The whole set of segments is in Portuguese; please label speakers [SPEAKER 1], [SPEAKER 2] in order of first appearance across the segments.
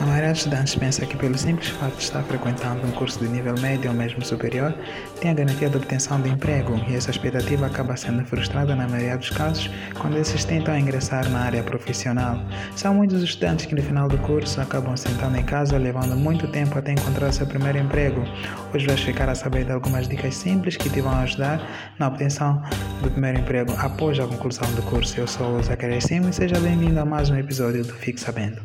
[SPEAKER 1] A maioria dos estudantes pensa que, pelo simples fato de estar frequentando um curso de nível médio ou mesmo superior, tem a garantia de obtenção de emprego e essa expectativa acaba sendo frustrada na maioria dos casos quando esses tentam ingressar na área profissional. São muitos estudantes que, no final do curso, acabam sentando em casa, levando muito tempo até encontrar seu primeiro emprego. Hoje vais ficar a saber de algumas dicas simples que te vão ajudar na obtenção do primeiro emprego após a conclusão do curso. Eu sou o Zacarias Simon e seja bem-vindo a mais um episódio do Fique Sabendo.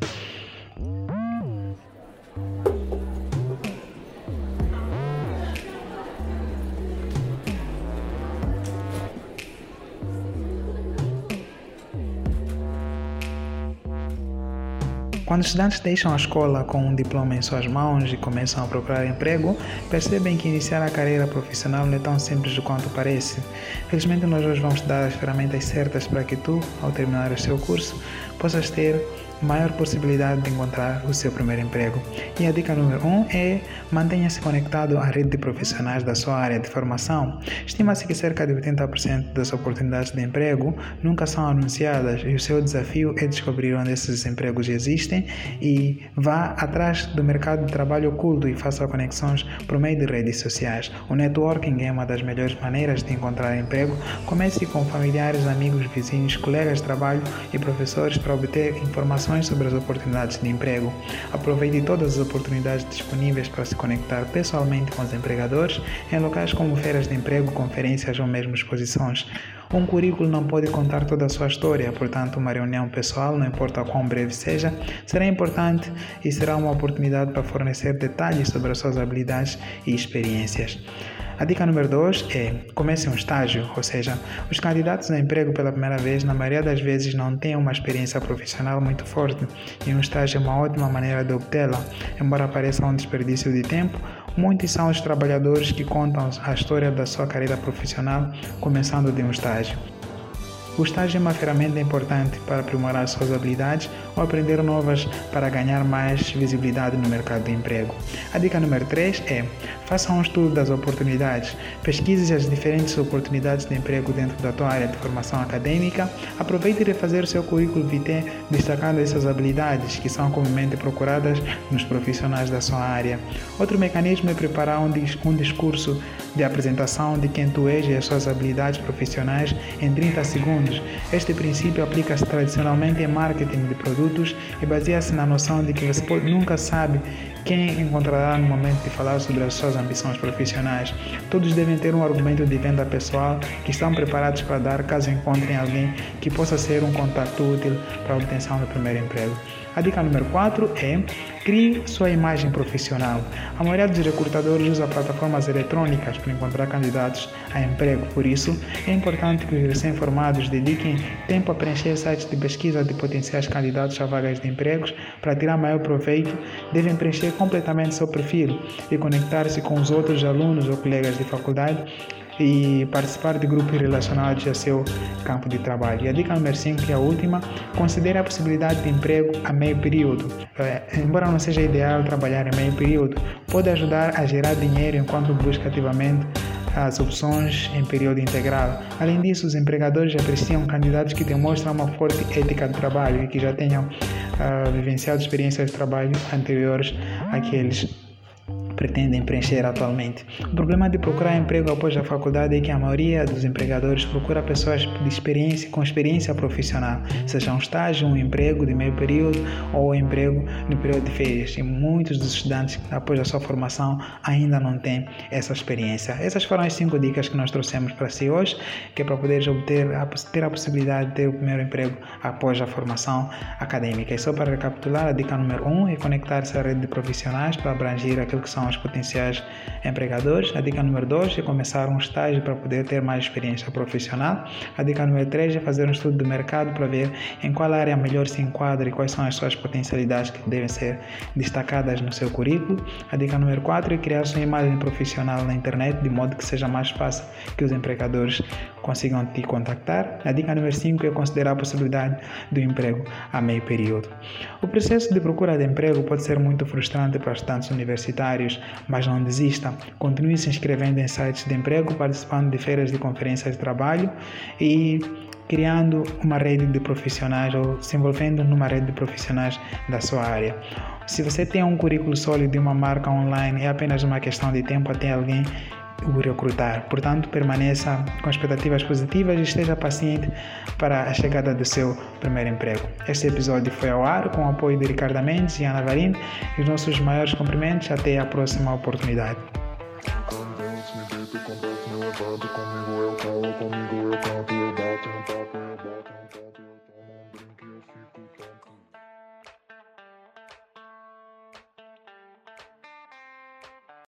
[SPEAKER 1] Quando os estudantes deixam a escola com um diploma em suas mãos e começam a procurar emprego, percebem que iniciar a carreira profissional não é tão simples quanto parece. Felizmente, nós hoje vamos dar as ferramentas certas para que tu, ao terminar o seu curso, possas ter maior possibilidade de encontrar o seu primeiro emprego. E a dica número 1 um é mantenha-se conectado à rede de profissionais da sua área de formação. Estima-se que cerca de 80% das oportunidades de emprego nunca são anunciadas e o seu desafio é descobrir onde esses empregos existem e vá atrás do mercado de trabalho oculto e faça conexões por meio de redes sociais. O networking é uma das melhores maneiras de encontrar emprego. Comece com familiares, amigos, vizinhos, colegas de trabalho e professores para obter informações informações sobre as oportunidades de emprego. Aproveite todas as oportunidades disponíveis para se conectar pessoalmente com os empregadores em locais como feiras de emprego, conferências ou mesmo exposições. Um currículo não pode contar toda a sua história, portanto, uma reunião pessoal, não importa quão breve seja, será importante e será uma oportunidade para fornecer detalhes sobre as suas habilidades e experiências. A dica número 2 é comece um estágio, ou seja, os candidatos a emprego pela primeira vez, na maioria das vezes, não têm uma experiência profissional muito forte e um estágio é uma ótima maneira de obtê-la. Embora pareça um desperdício de tempo, muitos são os trabalhadores que contam a história da sua carreira profissional começando de um estágio. O estágio é uma ferramenta importante para aprimorar suas habilidades ou aprender novas para ganhar mais visibilidade no mercado de emprego. A dica número 3 é: faça um estudo das oportunidades. Pesquise as diferentes oportunidades de emprego dentro da tua área de formação acadêmica. Aproveite de fazer o seu currículo vitae destacando essas habilidades que são comumente procuradas nos profissionais da sua área. Outro mecanismo é preparar um, discurso de apresentação de quem tu és e as suas habilidades profissionais em 30 segundos. Este princípio aplica-se tradicionalmente em marketing de produtos e baseia-se na noção de que você nunca sabe quem encontrará no momento de falar sobre as suas ambições profissionais. Todos devem ter um argumento de venda pessoal que estão preparados para dar caso encontrem alguém que possa ser um contato útil para a obtenção do primeiro emprego. A dica número 4 é crie sua imagem profissional. A maioria dos recrutadores usa plataformas eletrônicas para encontrar candidatos a emprego, por isso é importante que os recém-formados dediquem tempo a preencher sites de pesquisa de potenciais candidatos a vagas de empregos para tirar maior proveito. Devem preencher completamente seu perfil e conectar-se com os outros alunos ou colegas de faculdade e participar de grupos relacionados a seu campo de trabalho. E a dica número 5, que é a última, considere a possibilidade de emprego a meio período. É, embora não seja ideal trabalhar em meio período, pode ajudar a gerar dinheiro enquanto busca ativamente as opções em período integral. Além disso, os empregadores apreciam candidatos que demonstram uma forte ética de trabalho e que já tenham uh, vivenciado experiências de trabalho anteriores àqueles pretendem preencher atualmente. O problema de procurar emprego após a faculdade é que a maioria dos empregadores procura pessoas de experiência com experiência profissional, seja um estágio, um emprego de meio período ou um emprego no período de férias. E muitos dos estudantes, após a sua formação, ainda não têm essa experiência. Essas foram as cinco dicas que nós trouxemos para si hoje, que é para poderes obter ter a possibilidade de ter o primeiro emprego após a formação acadêmica. E só para recapitular, a dica número um é conectar-se à rede de profissionais para abranger aquilo que são aos potenciais empregadores. A dica número 2 é começar um estágio para poder ter mais experiência profissional. A dica número 3 é fazer um estudo do mercado para ver em qual área melhor se enquadra e quais são as suas potencialidades que devem ser destacadas no seu currículo. A dica número 4 é criar sua imagem profissional na internet de modo que seja mais fácil que os empregadores consigam te contactar. A dica número 5 é considerar a possibilidade do emprego a meio período. O processo de procura de emprego pode ser muito frustrante para estudantes universitários mas não desista. Continue se inscrevendo em sites de emprego, participando de feiras de conferências de trabalho e criando uma rede de profissionais ou se envolvendo numa rede de profissionais da sua área. Se você tem um currículo sólido de uma marca online, é apenas uma questão de tempo até alguém o recrutar. Portanto, permaneça com expectativas positivas e esteja paciente para a chegada do seu primeiro emprego. Este episódio foi ao ar com o apoio de Ricardo Mendes e Ana Varim e os nossos maiores cumprimentos. Até a próxima oportunidade.